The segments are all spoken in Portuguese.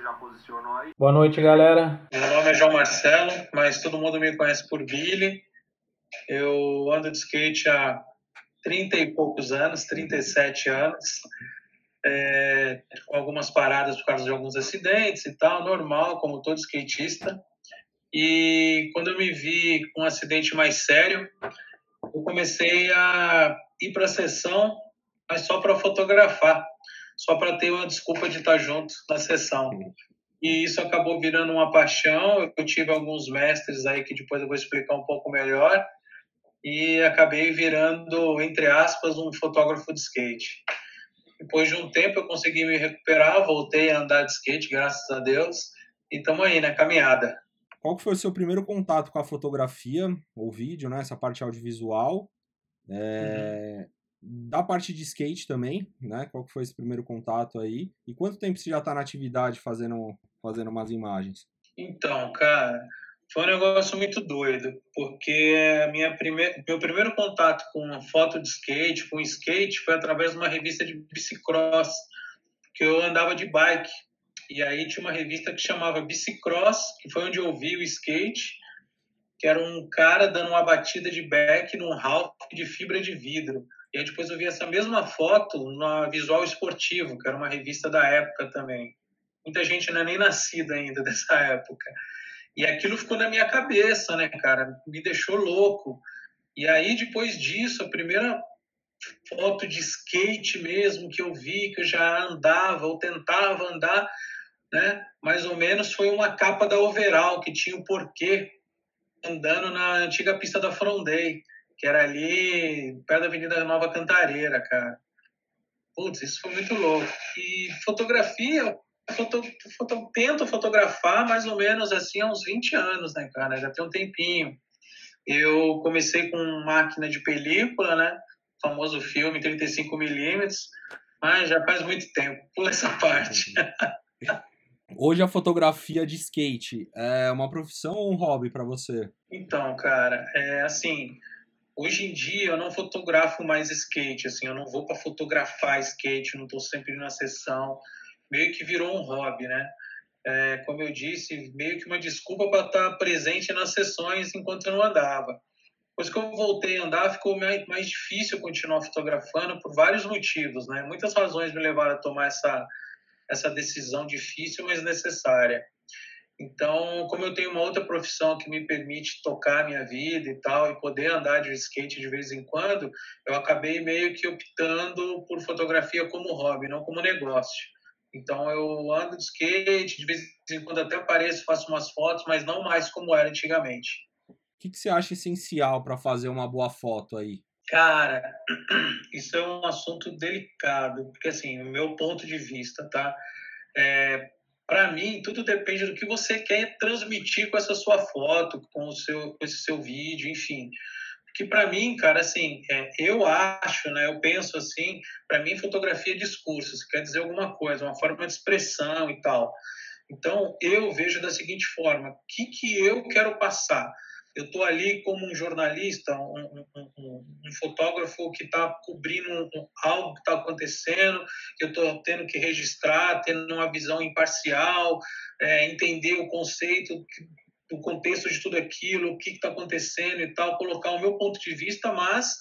você já posicionou aí. Boa noite, galera. Meu nome é João Marcelo, mas todo mundo me conhece por Billy. Eu ando de skate há 30 e poucos anos, 37 anos, é, com algumas paradas por causa de alguns acidentes e tal, normal, como todo skatista. E quando eu me vi com um acidente mais sério, eu comecei a ir para a sessão, mas só para fotografar, só para ter uma desculpa de estar junto na sessão. E isso acabou virando uma paixão. Eu tive alguns mestres aí que depois eu vou explicar um pouco melhor e acabei virando, entre aspas, um fotógrafo de skate. Depois de um tempo eu consegui me recuperar, voltei a andar de skate, graças a Deus, e estamos aí na caminhada. Qual que foi o seu primeiro contato com a fotografia ou vídeo, né? Essa parte audiovisual. É... Uhum. Da parte de skate também, né? Qual que foi esse primeiro contato aí? E quanto tempo você já está na atividade fazendo, fazendo umas imagens? Então, cara, foi um negócio muito doido, porque minha primeir, meu primeiro contato com foto de skate, com skate, foi através de uma revista de bicicross, que eu andava de bike. E aí tinha uma revista que chamava Bicicross, que foi onde eu vi o skate, que era um cara dando uma batida de back num half de fibra de vidro. E aí depois eu vi essa mesma foto na Visual Esportivo, que era uma revista da época também. Muita gente não é nem nascida ainda dessa época. E aquilo ficou na minha cabeça, né, cara? Me deixou louco. E aí, depois disso, a primeira foto de skate mesmo que eu vi, que eu já andava ou tentava andar, né? Mais ou menos foi uma capa da Overall, que tinha o porquê andando na antiga pista da Frondei, que era ali perto da Avenida Nova Cantareira, cara. Putz, isso foi muito louco. E fotografia, foto, foto, tento fotografar mais ou menos assim há uns 20 anos, né, cara? Já tem um tempinho. Eu comecei com máquina de película, né? O famoso filme 35mm, mas já faz muito tempo. Pula essa parte. Hoje a fotografia de skate é uma profissão ou um hobby para você? Então, cara, é assim, hoje em dia eu não fotografo mais skate, assim, eu não vou para fotografar skate, não estou sempre na sessão meio que virou um hobby, né? É, como eu disse, meio que uma desculpa para estar presente nas sessões enquanto eu não andava. Depois que eu voltei a andar, ficou mais, mais difícil continuar fotografando por vários motivos, né? Muitas razões me levaram a tomar essa, essa decisão difícil, mas necessária. Então, como eu tenho uma outra profissão que me permite tocar a minha vida e tal, e poder andar de skate de vez em quando, eu acabei meio que optando por fotografia como hobby, não como negócio. Então eu ando de skate, de vez em quando até apareço, faço umas fotos, mas não mais como era antigamente. O que, que você acha essencial para fazer uma boa foto aí? Cara, isso é um assunto delicado, porque assim, o meu ponto de vista, tá? É, para mim, tudo depende do que você quer transmitir com essa sua foto, com o seu, com esse seu vídeo, enfim que para mim, cara, assim, é, eu acho, né, eu penso assim, para mim fotografia é discurso, quer dizer alguma coisa, uma forma de expressão e tal. Então, eu vejo da seguinte forma, o que, que eu quero passar? Eu estou ali como um jornalista, um, um, um, um fotógrafo que está cobrindo algo que está acontecendo, eu estou tendo que registrar, tendo uma visão imparcial, é, entender o conceito do contexto de tudo aquilo, o que está acontecendo e tal, colocar o meu ponto de vista, mas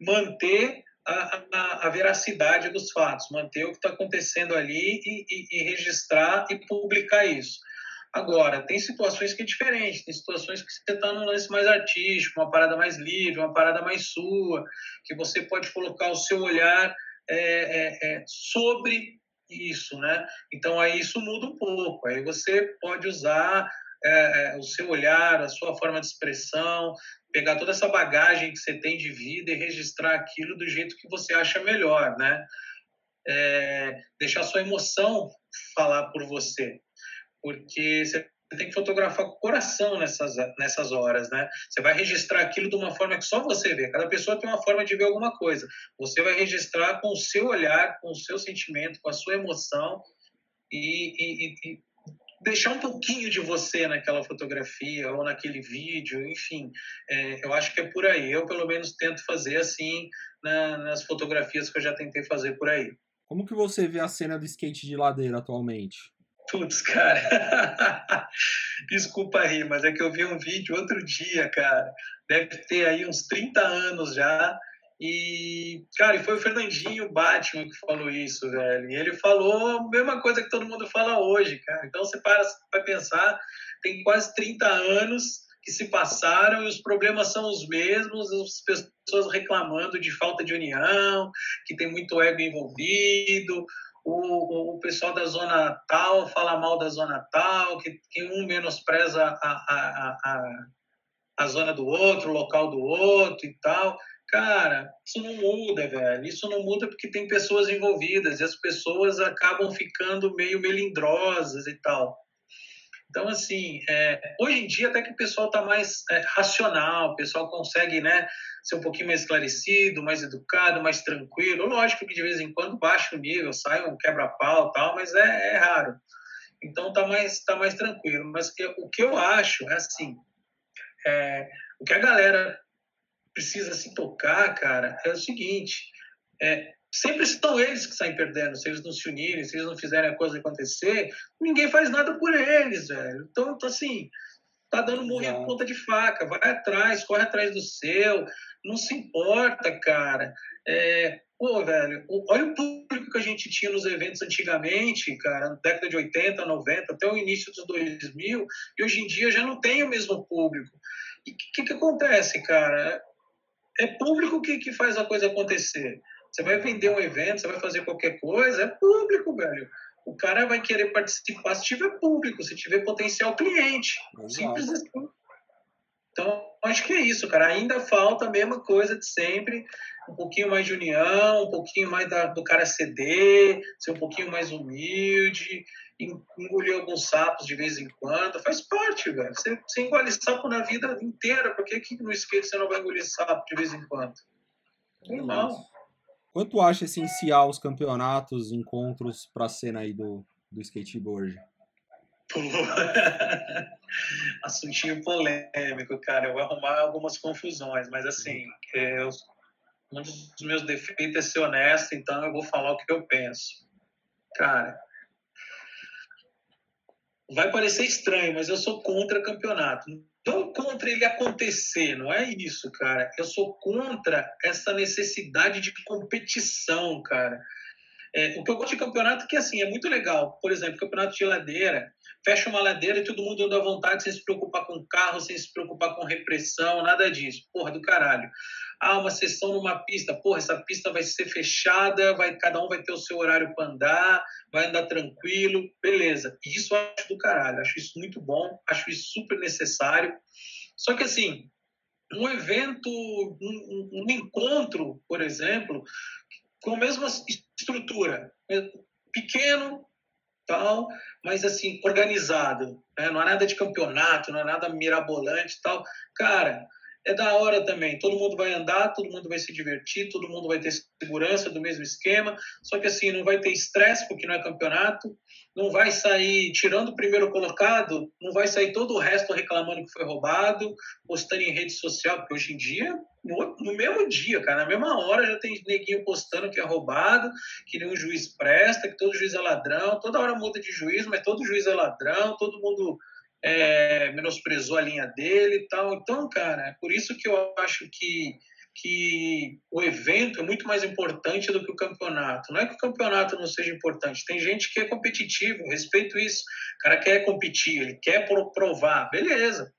manter a, a, a veracidade dos fatos, manter o que está acontecendo ali e, e, e, registrar e publicar isso. Agora, tem situações que é diferente, tem situações que você está num lance mais artístico, uma parada mais livre, uma parada mais sua, que você pode colocar o seu olhar é, é, é, sobre isso, né? Então aí isso muda um pouco. Aí você pode usar é, é, o seu olhar, a sua forma de expressão, pegar toda essa bagagem que você tem de vida e registrar aquilo do jeito que você acha melhor, né? É, deixar sua emoção falar por você, porque você tem que fotografar com o coração nessas, nessas horas, né? Você vai registrar aquilo de uma forma que só você vê. Cada pessoa tem uma forma de ver alguma coisa. Você vai registrar com o seu olhar, com o seu sentimento, com a sua emoção e, e, e deixar um pouquinho de você naquela fotografia ou naquele vídeo, enfim, é, eu acho que é por aí. Eu, pelo menos, tento fazer assim na, nas fotografias que eu já tentei fazer por aí. Como que você vê a cena do skate de ladeira atualmente? Putz, cara. Desculpa aí, mas é que eu vi um vídeo outro dia, cara. Deve ter aí uns 30 anos já. E, cara, foi o Fernandinho Batman que falou isso, velho. E ele falou a mesma coisa que todo mundo fala hoje, cara. Então você para para pensar, tem quase 30 anos que se passaram e os problemas são os mesmos, as pessoas reclamando de falta de união, que tem muito ego envolvido, o, o pessoal da zona tal fala mal da zona tal, que, que um menospreza a, a, a, a zona do outro, o local do outro e tal. Cara, isso não muda, velho. Isso não muda porque tem pessoas envolvidas e as pessoas acabam ficando meio melindrosas e tal. Então, assim, é, hoje em dia até que o pessoal está mais é, racional, o pessoal consegue né, ser um pouquinho mais esclarecido, mais educado, mais tranquilo. Lógico que de vez em quando baixa o nível, sai um quebra-pau tal, mas é, é, raro. Então tá mais, tá mais tranquilo. Mas o que eu acho é assim, é, o que a galera precisa se tocar, cara, é o seguinte, é, sempre são eles que saem perdendo. Se eles não se unirem, se eles não fizerem a coisa acontecer, ninguém faz nada por eles, velho. Então, então assim, tá dando morrer em ponta de faca. Vai atrás, corre atrás do seu. Não se importa, cara. É, pô, velho, olha o público que a gente tinha nos eventos antigamente, cara, na década de 80, 90, até o início dos 2000, e hoje em dia já não tem o mesmo público. E o que, que, acontece, cara? É público que, que faz a coisa acontecer. Você vai vender um evento, você vai fazer qualquer coisa, é público, velho. O cara vai querer participar se tiver público, se tiver potencial cliente. Exato. Simples assim. Então, acho que é isso, cara. Ainda falta a mesma coisa de sempre. Um pouquinho mais de união, um pouquinho mais da, do cara ceder, ser um pouquinho mais humilde, engolir alguns sapos de vez em quando. Faz parte, velho. Você, você engole sapo na vida inteira. Por que, que no skate você não vai engolir sapo de vez em quando? Normal. Quanto acha essencial os campeonatos, encontros para a cena aí do, do skateboard? Assuntinho polêmico, cara. Eu vou arrumar algumas confusões, mas assim, eu, um dos meus defeitos é ser honesto, então eu vou falar o que eu penso. Cara, vai parecer estranho, mas eu sou contra campeonato não contra ele acontecer, não é isso, cara. Eu sou contra essa necessidade de competição, cara. É, o que eu gosto de campeonato é que, assim, é muito legal. Por exemplo, campeonato de ladeira. Fecha uma ladeira e todo mundo anda à vontade sem se preocupar com carro, sem se preocupar com repressão, nada disso. Porra do caralho. Ah, uma sessão numa pista. Porra, essa pista vai ser fechada, vai, cada um vai ter o seu horário para andar, vai andar tranquilo. Beleza. Isso eu acho do caralho. Acho isso muito bom, acho isso super necessário. Só que, assim, um evento, um, um, encontro, por exemplo, com a mesma estrutura, pequeno, tal, mas assim organizado, né? não é nada de campeonato, não é nada mirabolante, tal, cara, é da hora também. Todo mundo vai andar, todo mundo vai se divertir, todo mundo vai ter segurança do mesmo esquema. Só que assim, não vai ter estresse, porque não é campeonato. Não vai sair, tirando o primeiro colocado, não vai sair todo o resto reclamando que foi roubado, postando em rede social, porque hoje em dia, no, no mesmo dia, cara, na mesma hora já tem neguinho postando que é roubado, que nenhum juiz presta, que todo juiz é ladrão. Toda hora muda de juiz, mas todo juiz é ladrão, todo mundo é, menosprezou a linha dele e tal. Então, cara, é por isso que eu acho que, que o evento é muito mais importante do que o campeonato. Não é que o campeonato não seja importante, tem gente que é competitivo, respeito isso. O cara quer competir, ele quer provar, beleza.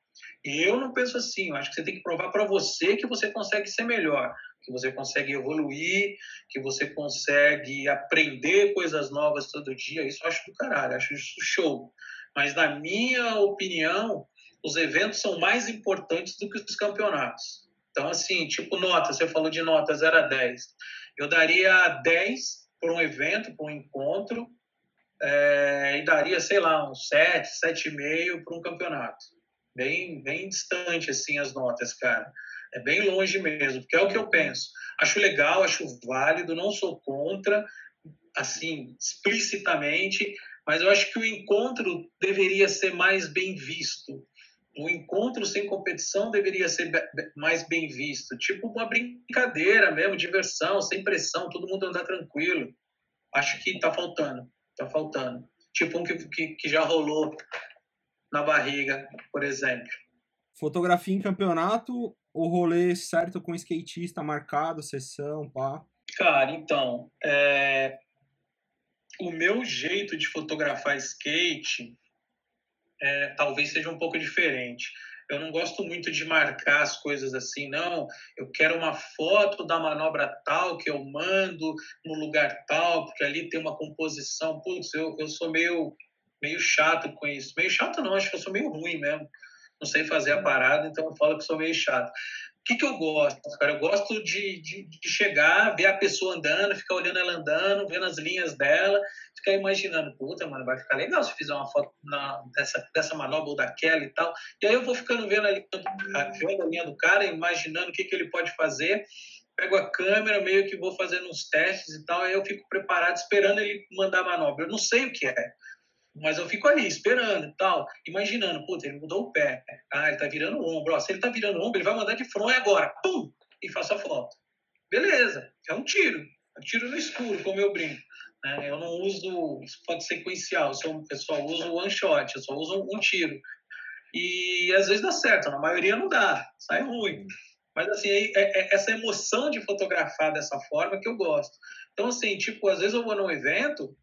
Eu não penso assim, eu acho que você tem que provar para você que você consegue ser melhor, que você consegue evoluir, que você consegue aprender coisas novas todo dia. Isso eu acho do caralho, acho isso show. Mas, na minha opinião, os eventos são mais importantes do que os campeonatos. Então, assim, tipo nota, você falou de nota 0 a 10. Eu daria 10 por um evento, por um encontro, é, e daria, sei lá, um 7, 7,5 para um campeonato. Bem, bem distante, assim, as notas, cara. É bem longe mesmo, porque é o que eu penso. Acho legal, acho válido, não sou contra, assim, explicitamente, mas eu acho que o encontro deveria ser mais bem visto. O encontro sem competição deveria ser mais bem visto. Tipo uma brincadeira mesmo, diversão, sem pressão, todo mundo andar tranquilo. Acho que está faltando, está faltando. Tipo um que, que, que já rolou na barriga, por exemplo. Fotografia em campeonato, o rolê certo com skatista marcado, sessão, pá? Cara, então, é... o meu jeito de fotografar skate é, talvez seja um pouco diferente. Eu não gosto muito de marcar as coisas assim, não. Eu quero uma foto da manobra tal que eu mando no lugar tal, porque ali tem uma composição. Putz, eu, eu sou meio, meio chato com isso. Meio chato não, acho que eu sou meio ruim mesmo. Não sei fazer a parada, então eu falo que sou meio chato que, que eu gosto, cara? Eu gosto de, de, de, chegar, ver a pessoa andando, ficar olhando ela andando, vendo as linhas dela, ficar imaginando, puta, mano, vai ficar legal se fizer uma foto na, dessa, dessa manobra ou daquela e tal. E aí eu vou ficando vendo a linha do, vendo a linha do cara, imaginando o que, que ele pode fazer. Pego a câmera, meio que vou fazendo uns testes e tal, aí eu fico preparado, esperando ele mandar a manobra. Eu não sei o que é, mas eu fico ali, esperando e tal, imaginando, puta, ele mudou o pé. Ah, ele tá virando o ombro. Ó, se ele tá virando o ombro, ele vai mandar de front agora. Pum! E faço a foto. Beleza, é um tiro. É um tiro no escuro, como eu brinco. Né? Eu não uso, pode sequencial, eu só uso one shot, eu só uso um tiro. E às vezes dá certo, na maioria não dá, sai ruim. Mas assim, é, é essa emoção de fotografar dessa forma que eu gosto. Então, assim, tipo, às vezes eu vou num evento,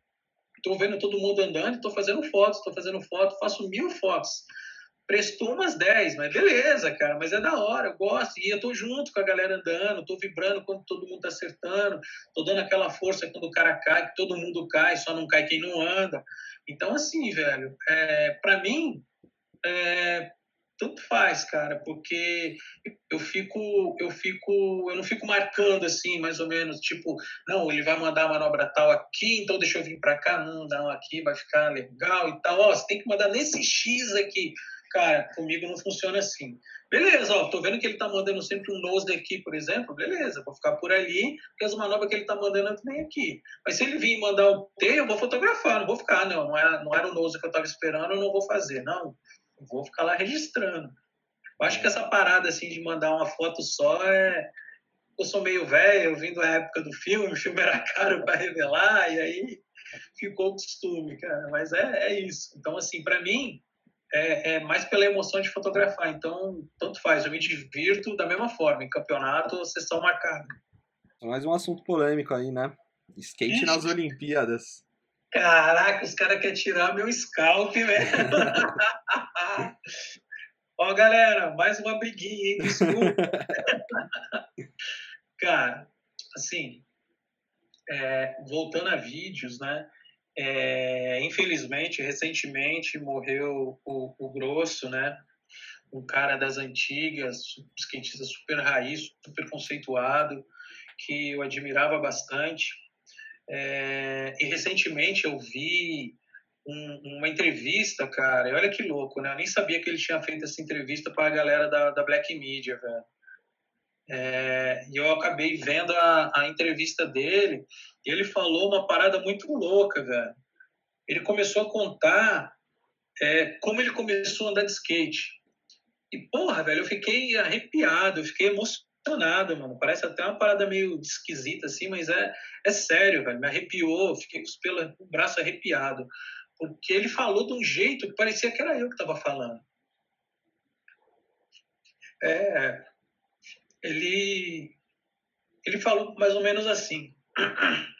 Estou vendo todo mundo andando, estou fazendo fotos, estou fazendo foto, faço mil fotos. Prestou umas 10, mas beleza, cara, mas é da hora, eu gosto. E eu tô junto com a galera andando, tô vibrando quando todo mundo tá acertando, tô dando aquela força quando o cara cai, que todo mundo cai, só não cai quem não anda. Então, assim, velho, é, para mim, é, tanto faz, cara, porque eu fico, eu fico, eu não fico marcando assim, mais ou menos, tipo, não, ele vai mandar a manobra tal aqui, então deixa eu vir para cá, não, não, aqui vai ficar legal e tal, ó, você tem que mandar nesse X aqui. Cara, comigo não funciona assim. Beleza, ó, tô vendo que ele tá mandando sempre um nose daqui, por exemplo, beleza, vou ficar por ali, porque as manobras que ele tá mandando também aqui. Mas se ele vir mandar o T, eu vou fotografar, não vou ficar, não, não era, não era o nose que eu tava esperando, eu não vou fazer, não vou ficar lá registrando. Eu acho que essa parada assim de mandar uma foto só é. Eu sou meio velho, eu vim da época do filme, o filme era caro para revelar, e aí ficou o costume, cara. Mas é, é isso. Então, assim, para mim, é, é, mais pela emoção de fotografar. Então, tanto faz, eu me divirto da mesma forma, em campeonato ou sessão marcada. Mais um assunto polêmico aí, né? Skate nas Olimpíadas. Caraca, os caras querem tirar meu scalp, velho. Ó, galera, mais uma briguinha, hein? Desculpa. Cara, assim, é, voltando a vídeos, né? É, infelizmente, recentemente morreu o, o Grosso, né? Um cara das antigas, skatista super raiz, super conceituado, que eu admirava bastante. É, e recentemente eu vi um, uma entrevista, cara, e olha que louco, né? Eu nem sabia que ele tinha feito essa entrevista para a galera da, da Black Media, velho. É, e eu acabei vendo a, a entrevista dele e ele falou uma parada muito louca, velho. Ele começou a contar é, como ele começou a andar de skate. E, porra, velho, eu fiquei arrepiado, eu fiquei emocionado emocionado, mano. Parece até uma parada meio esquisita, assim, mas é, é sério, velho. Me arrepiou, fiquei com o braço arrepiado. Porque ele falou de um jeito que parecia que era eu que estava falando. É, ele, ele falou mais ou menos assim.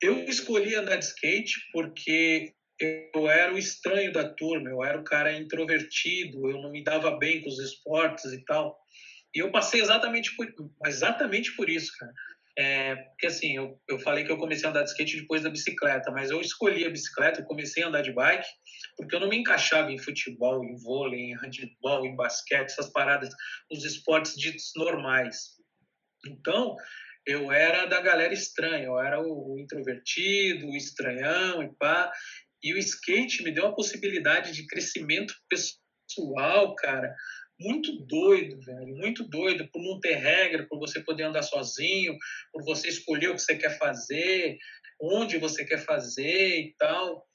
Eu escolhi andar de skate porque eu era o estranho da turma, eu era o cara introvertido, eu não me dava bem com os esportes e tal. E eu passei exatamente por, exatamente por isso, cara. É, porque assim, eu, eu falei que eu comecei a andar de skate depois da bicicleta, mas eu escolhi a bicicleta, eu comecei a andar de bike, porque eu não me encaixava em futebol, em vôlei, em handebol, em basquete, essas paradas, os esportes ditos normais. Então, eu era da galera estranha, eu era o, o introvertido, o estranhão e pá. E o skate me deu uma possibilidade de crescimento pessoal, cara, muito doido, velho, muito doido por não ter regra, por você poder andar sozinho, por você escolher o que você quer fazer, onde você quer fazer e tal.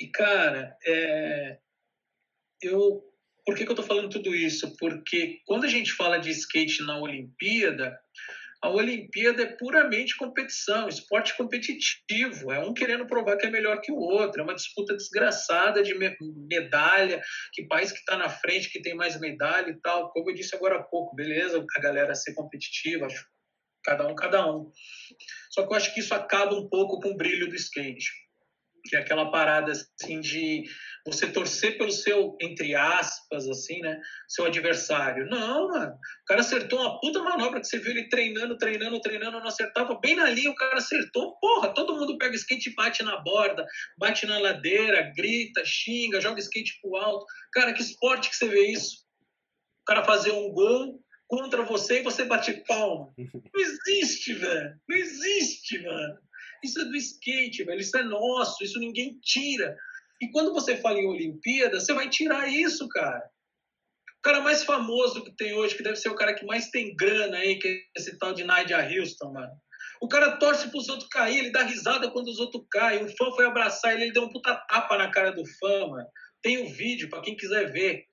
E, cara, é... eu. Por que, que eu tô falando tudo isso? Porque quando a gente fala de skate na Olimpíada, A Olimpíada é puramente competição, esporte competitivo. É um querendo provar que é melhor que o outro. É uma disputa desgraçada de medalha, que país que está na frente, que tem mais medalha e tal. Como eu disse agora há pouco, beleza, a galera ser competitiva, cada um, cada um. Só que eu acho que isso acaba um pouco com o brilho do skate que é aquela parada assim de você torcer pelo seu, entre aspas, assim, né? Seu adversário. Não, mano. O cara acertou uma puta manobra que você viu ele treinando, treinando, treinando, não acertava. Bem na linha o cara acertou. Porra, todo mundo pega skate bate na borda, bate na ladeira, grita, xinga, joga skate pro alto. Cara, que esporte que você vê isso? O cara fazer um gol contra você e você bate palma. Não existe, velho. Não existe, mano. Isso é do skate, velho. Isso é nosso. Isso ninguém tira. E quando você fala em Olimpíada, você vai tirar isso, cara. O cara mais famoso que tem hoje, que deve ser o cara que mais tem grana aí, que é esse tal de Nadia Houston, mano. O cara torce para os outros cair, ele dá risada quando os outros caem. Um fã foi abraçar ele, ele deu um puta tapa na cara do fã, mano. Tem o um vídeo para quem quiser ver.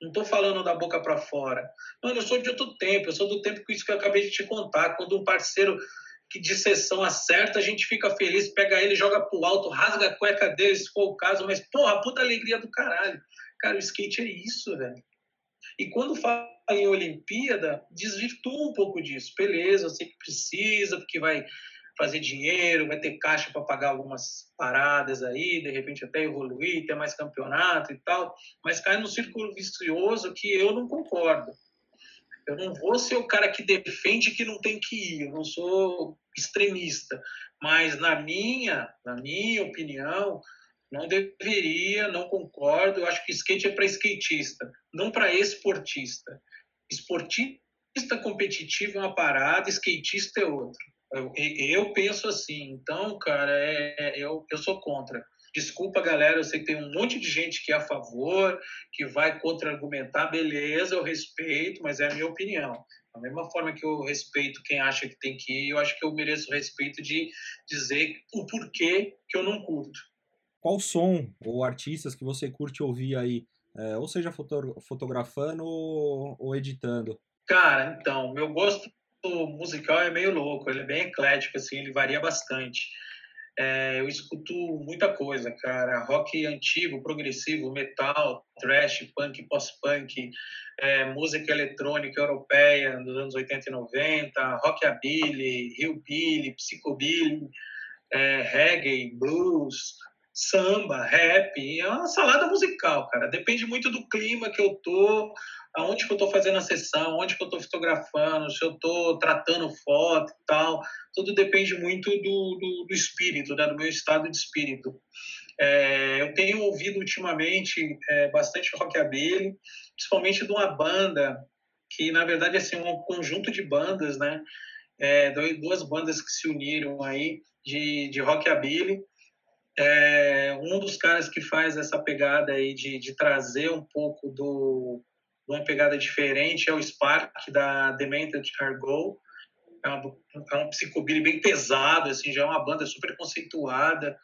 Não tô falando da boca para fora. Mano, eu sou de outro tempo, eu sou do tempo que isso que eu acabei de te contar. Quando um parceiro que de sessão acerta, a gente fica feliz, pega ele, joga pro alto, rasga a cueca dele, se for o caso, mas, porra, puta alegria do caralho. Cara, o skate é isso, velho. E quando fala em Olimpíada, desvirtua um pouco disso. Beleza, eu sei que precisa, porque vai fazer dinheiro, vai ter caixa para pagar algumas paradas aí, de repente até evoluir, ter mais campeonato e tal, mas cai no círculo vicioso que eu não concordo. Eu não vou ser o cara que defende que não tem que ir, eu não sou extremista, mas na minha, na minha opinião, não deveria, não concordo. Eu acho que skate é para skatista, não para esportista. Esportista competitivo é uma parada, skatista é outra. Eu, eu penso assim. Então, cara, é, é, eu, eu sou contra. Desculpa, galera, eu sei que tem um monte de gente que é a favor, que vai contra-argumentar, beleza, eu respeito, mas é a minha opinião. Da mesma forma que eu respeito quem acha que tem que ir, eu acho que eu mereço o respeito de dizer o porquê que eu não curto. Qual som ou artistas que você curte ouvir aí, é, ou seja, fotografando ou, ou editando? Cara, então, meu gosto musical é meio louco, ele é bem eclético, assim, ele varia bastante. É, eu escuto muita coisa, cara. Rock antigo, progressivo, metal, thrash, punk, post-punk, é, música eletrônica europeia dos anos 80 e 90, rockabilly, hillbilly, psychobilly, é, reggae, blues, samba, rap. É uma salada musical, cara. Depende muito do clima que eu tô, aonde que eu estou fazendo a sessão, onde que eu estou fotografando, se eu estou tratando foto e tal, tudo depende muito do, do, do espírito, né, do meu estado de espírito. É, eu tenho ouvido ultimamente é, bastante rockabilly, principalmente de uma banda que, na verdade, é assim, um conjunto de bandas, né, é, duas bandas que se uniram aí de, de rockabilly, é, um dos caras que faz essa pegada aí de, de trazer um pouco do, uma pegada diferente é o Spark da Demented Argo. É, uma, é um psicobilly bem pesado, assim, já é uma banda super conceituada.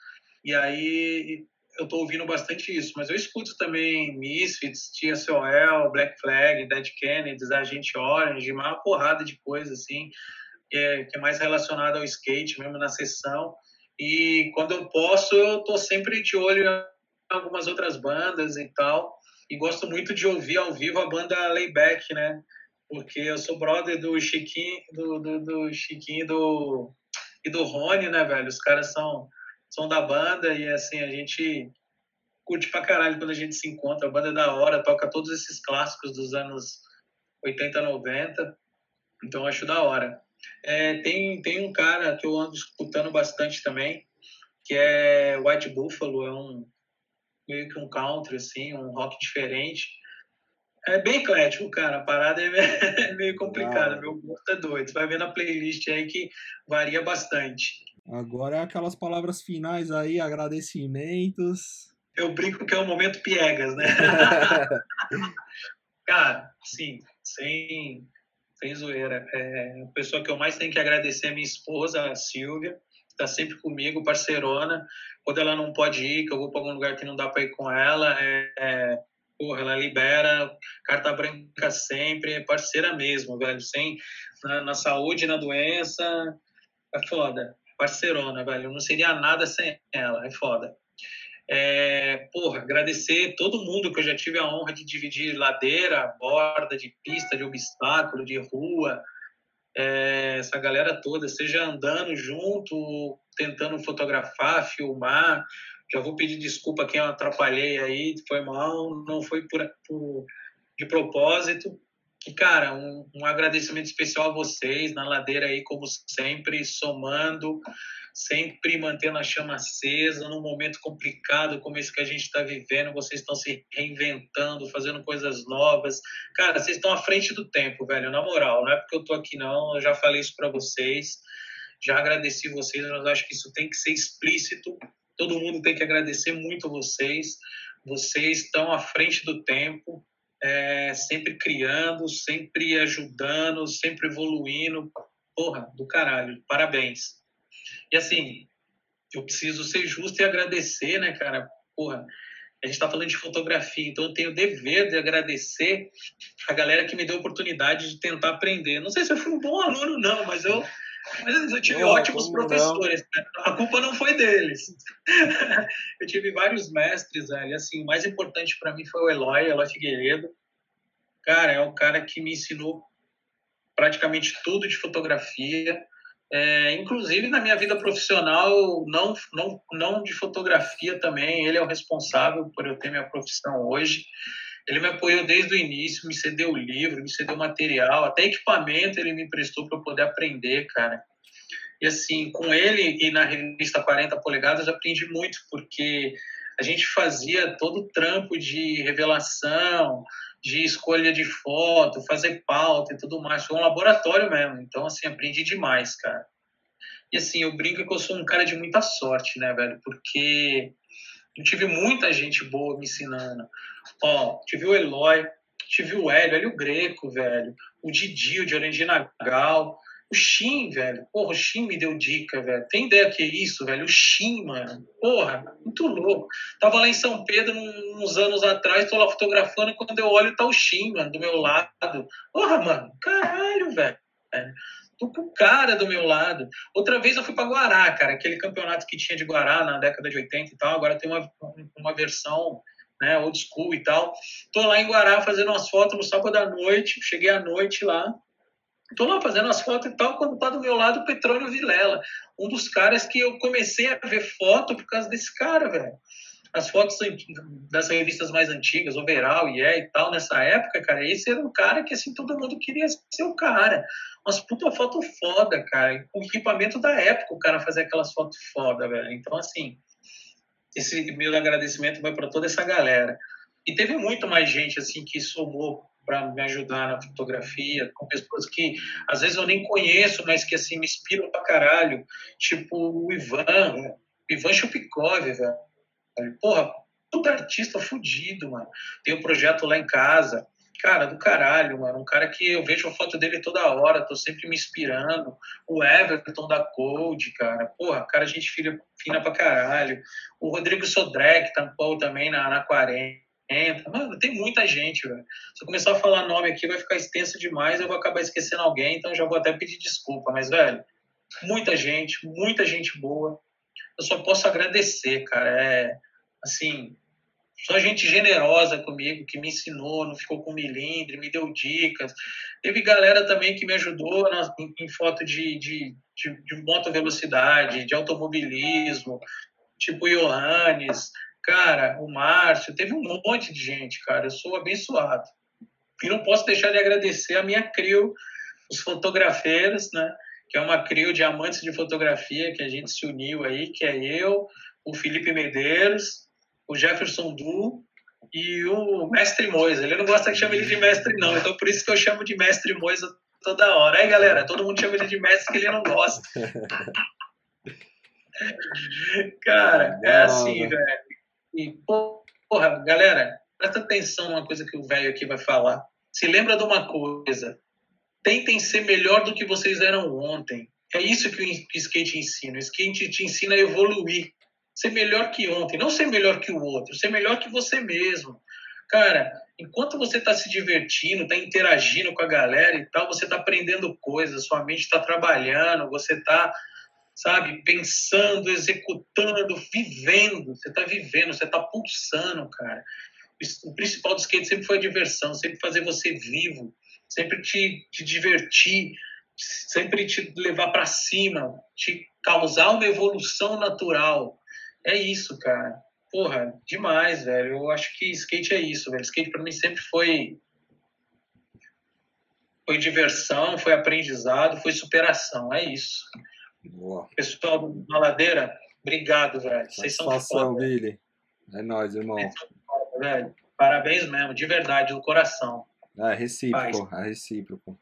E aí eu tô ouvindo bastante isso, mas eu escuto também Misfits, TSOL, Black Flag, Dead Kennedys, Agente Orange, uma porrada de coisa assim, que é, que é mais relacionada ao skate mesmo na sessão. E quando eu posso, eu tô sempre de olho em algumas outras bandas e tal e gosto muito de ouvir ao vivo a banda Layback, né? Porque eu sou brother do Chiquinho, do, do, do Chiquinho do, e do Rony, né, velho? Os caras são, são da banda e, assim, a gente curte pra caralho quando a gente se encontra. A banda é da hora, toca todos esses clássicos dos anos 80, 90. Então, acho da hora. É, tem, tem um cara que eu ando escutando bastante também, que é White Buffalo, é um meio que um country, assim, um rock diferente. É bem eclético, cara. A parada é meio complicada. Ah. Meu gosto é doido. Você vai ver na playlist aí que varia bastante. Agora aquelas palavras finais aí, agradecimentos. Eu brinco que é o momento piegas, né? cara, sim, sem, sem zoeira. É, a pessoa que eu mais tenho que agradecer é minha esposa, a Silvia está sempre comigo, parceirona. Quando ela não pode ir, que eu vou para algum lugar que não dá para ir com ela, é, é, porra, ela libera carta branca sempre, é parceira mesmo, velho. Sem, na, na saúde, na doença, é foda. Parceirona, velho. Eu não seria nada sem ela, é foda. É, porra, agradecer todo mundo que eu já tive a honra de dividir ladeira, borda, de pista, de obstáculo, de rua, é, essa galera toda, seja andando junto, tentando fotografar, filmar. Já vou pedir desculpa quem eu atrapalhei aí, foi mal, não foi por, por de propósito. E, cara, um, um agradecimento especial a vocês na ladeira aí, como sempre, somando sempre mantendo a chama acesa num momento complicado como esse que a gente está vivendo. Vocês estão se reinventando, fazendo coisas novas. Cara, vocês estão à frente do tempo, velho, na moral. Não é porque eu estou aqui, não. Eu já falei isso para vocês. Já agradeci vocês, mas acho que isso tem que ser explícito. Todo mundo tem que agradecer muito vocês. Vocês estão à frente do tempo. É, sempre criando, sempre ajudando, sempre evoluindo. Porra, do caralho. Parabéns. E assim, eu preciso ser justo e agradecer, né, cara? Porra, a gente está falando de fotografia, então eu tenho o dever de agradecer a galera que me deu a oportunidade de tentar aprender. Não sei se eu fui um bom aluno, não, mas eu, mas eu tive não, ótimos professores. Né? A culpa não foi deles. eu tive vários mestres, velho. Assim, o mais importante para mim foi o Eloy, Eloy Figueiredo. Cara, é o cara que me ensinou praticamente tudo de fotografia. É, inclusive na minha vida profissional, não, não, não de fotografia também, ele é o responsável por eu ter minha profissão hoje. Ele me apoiou desde o início, me cedeu o livro, me cedeu material, até equipamento ele me emprestou para eu poder aprender, cara. E assim, com ele e na revista 40 polegadas aprendi muito, porque a gente fazia todo o trampo de revelação, de escolha de foto, fazer pauta e tudo mais. Foi um laboratório mesmo. Então, assim, aprendi demais, cara. E assim, eu brinco que eu sou um cara de muita sorte, né, velho? Porque eu tive muita gente boa me ensinando. Ó, tive o Eloy, tive o Hélio, Hélio Greco, velho. O Didi, o de Orangina Gal. O Shin, velho. Porra, o Shin me deu dica, velho. Tem ideia que é isso, velho? O Shin, mano. Porra, muito louco. Tava lá em São Pedro uns anos atrás, tô lá fotografando e quando eu olho tá o Shin, mano, do meu lado. Porra, mano. Caralho, velho. Tô com o cara do meu lado. Outra vez eu fui para Guará, cara, aquele campeonato que tinha de Guará na década de 80 e tal. Agora tem uma, uma versão né, old school e tal. Tô lá em Guará fazendo umas fotos no sábado à noite. Cheguei à noite lá. Tô lá fazendo as fotos e tal, quando tá do meu lado o Petrônio Vilela, um dos caras que eu comecei a ver foto por causa desse cara, velho. As fotos das revistas mais antigas, Overall, e yeah, e tal, nessa época, cara, esse era um cara que, assim, todo mundo queria ser o cara. Umas puta foto foda, cara. Com equipamento da época, o cara fazia aquelas fotos foda, velho. Então, assim, esse meu agradecimento vai para toda essa galera. E teve muito mais gente, assim, que somou para me ajudar na fotografia, com pessoas que às vezes eu nem conheço, mas que assim me inspiram pra caralho, tipo o Ivan, o Ivan Chupikov, velho. Porra, todo artista fudido, mano. Tem um projeto lá em casa, cara, do caralho, mano. Um cara que eu vejo a foto dele toda hora, tô sempre me inspirando. O Everton da Code, cara. Porra, cara, gente filha, fina pra caralho. O Rodrigo Sodré, que tampou também na, na 40 entra. Mano, tem muita gente, velho. Se eu começar a falar nome aqui, vai ficar extenso demais, eu vou acabar esquecendo alguém, então já vou até pedir desculpa. Mas, velho, muita gente, muita gente boa. Eu só posso agradecer, cara. É, assim, só gente generosa comigo, que me ensinou, não ficou com milindre, me deu dicas. Teve galera também que me ajudou na, em, em, foto de, de, de, de moto velocidade, de automobilismo, tipo Johannes, Cara, o Márcio, teve um monte de gente, cara. Eu sou abençoado. E não posso deixar de agradecer a minha crio, os fotografeiros, né? Que é uma crio de amantes de fotografia que a gente se uniu aí, que é eu, o Felipe Medeiros, o Jefferson Du e o Mestre Moisa. Ele não gosta que chame ele de mestre, não. Então por isso que eu chamo de Mestre Moisa toda hora. Aí, galera, todo mundo chama ele de mestre que ele não gosta. Cara, é assim, velho. E, porra, galera, presta atenção numa coisa que o velho aqui vai falar. Se lembra de uma coisa. Tentem ser melhor do que vocês eram ontem. É isso que o skate ensina. O skate te ensina a evoluir. Ser melhor que ontem. Não ser melhor que o outro. Ser melhor que você mesmo. cara, enquanto você está se divertindo, está interagindo com a galera e tal, você está aprendendo coisas, sua mente está trabalhando, você está, sabe, pensando, executando, vivendo. Você está vivendo, você está pulsando, cara. O principal do skate sempre foi a diversão, sempre fazer você vivo, sempre te, te divertir, sempre te levar para cima, te causar uma evolução natural. É isso, cara. Porra, demais, velho. Eu acho que skate é isso, velho. Skate para mim sempre foi foi diversão, foi aprendizado, foi superação. É isso. Boa. Pessoal da Ladeira, obrigado, velho. Vocês são foda. Billy. É nóis, irmão. Foda. Parabéns mesmo, de verdade, do coração. É recíproco, é recíproco.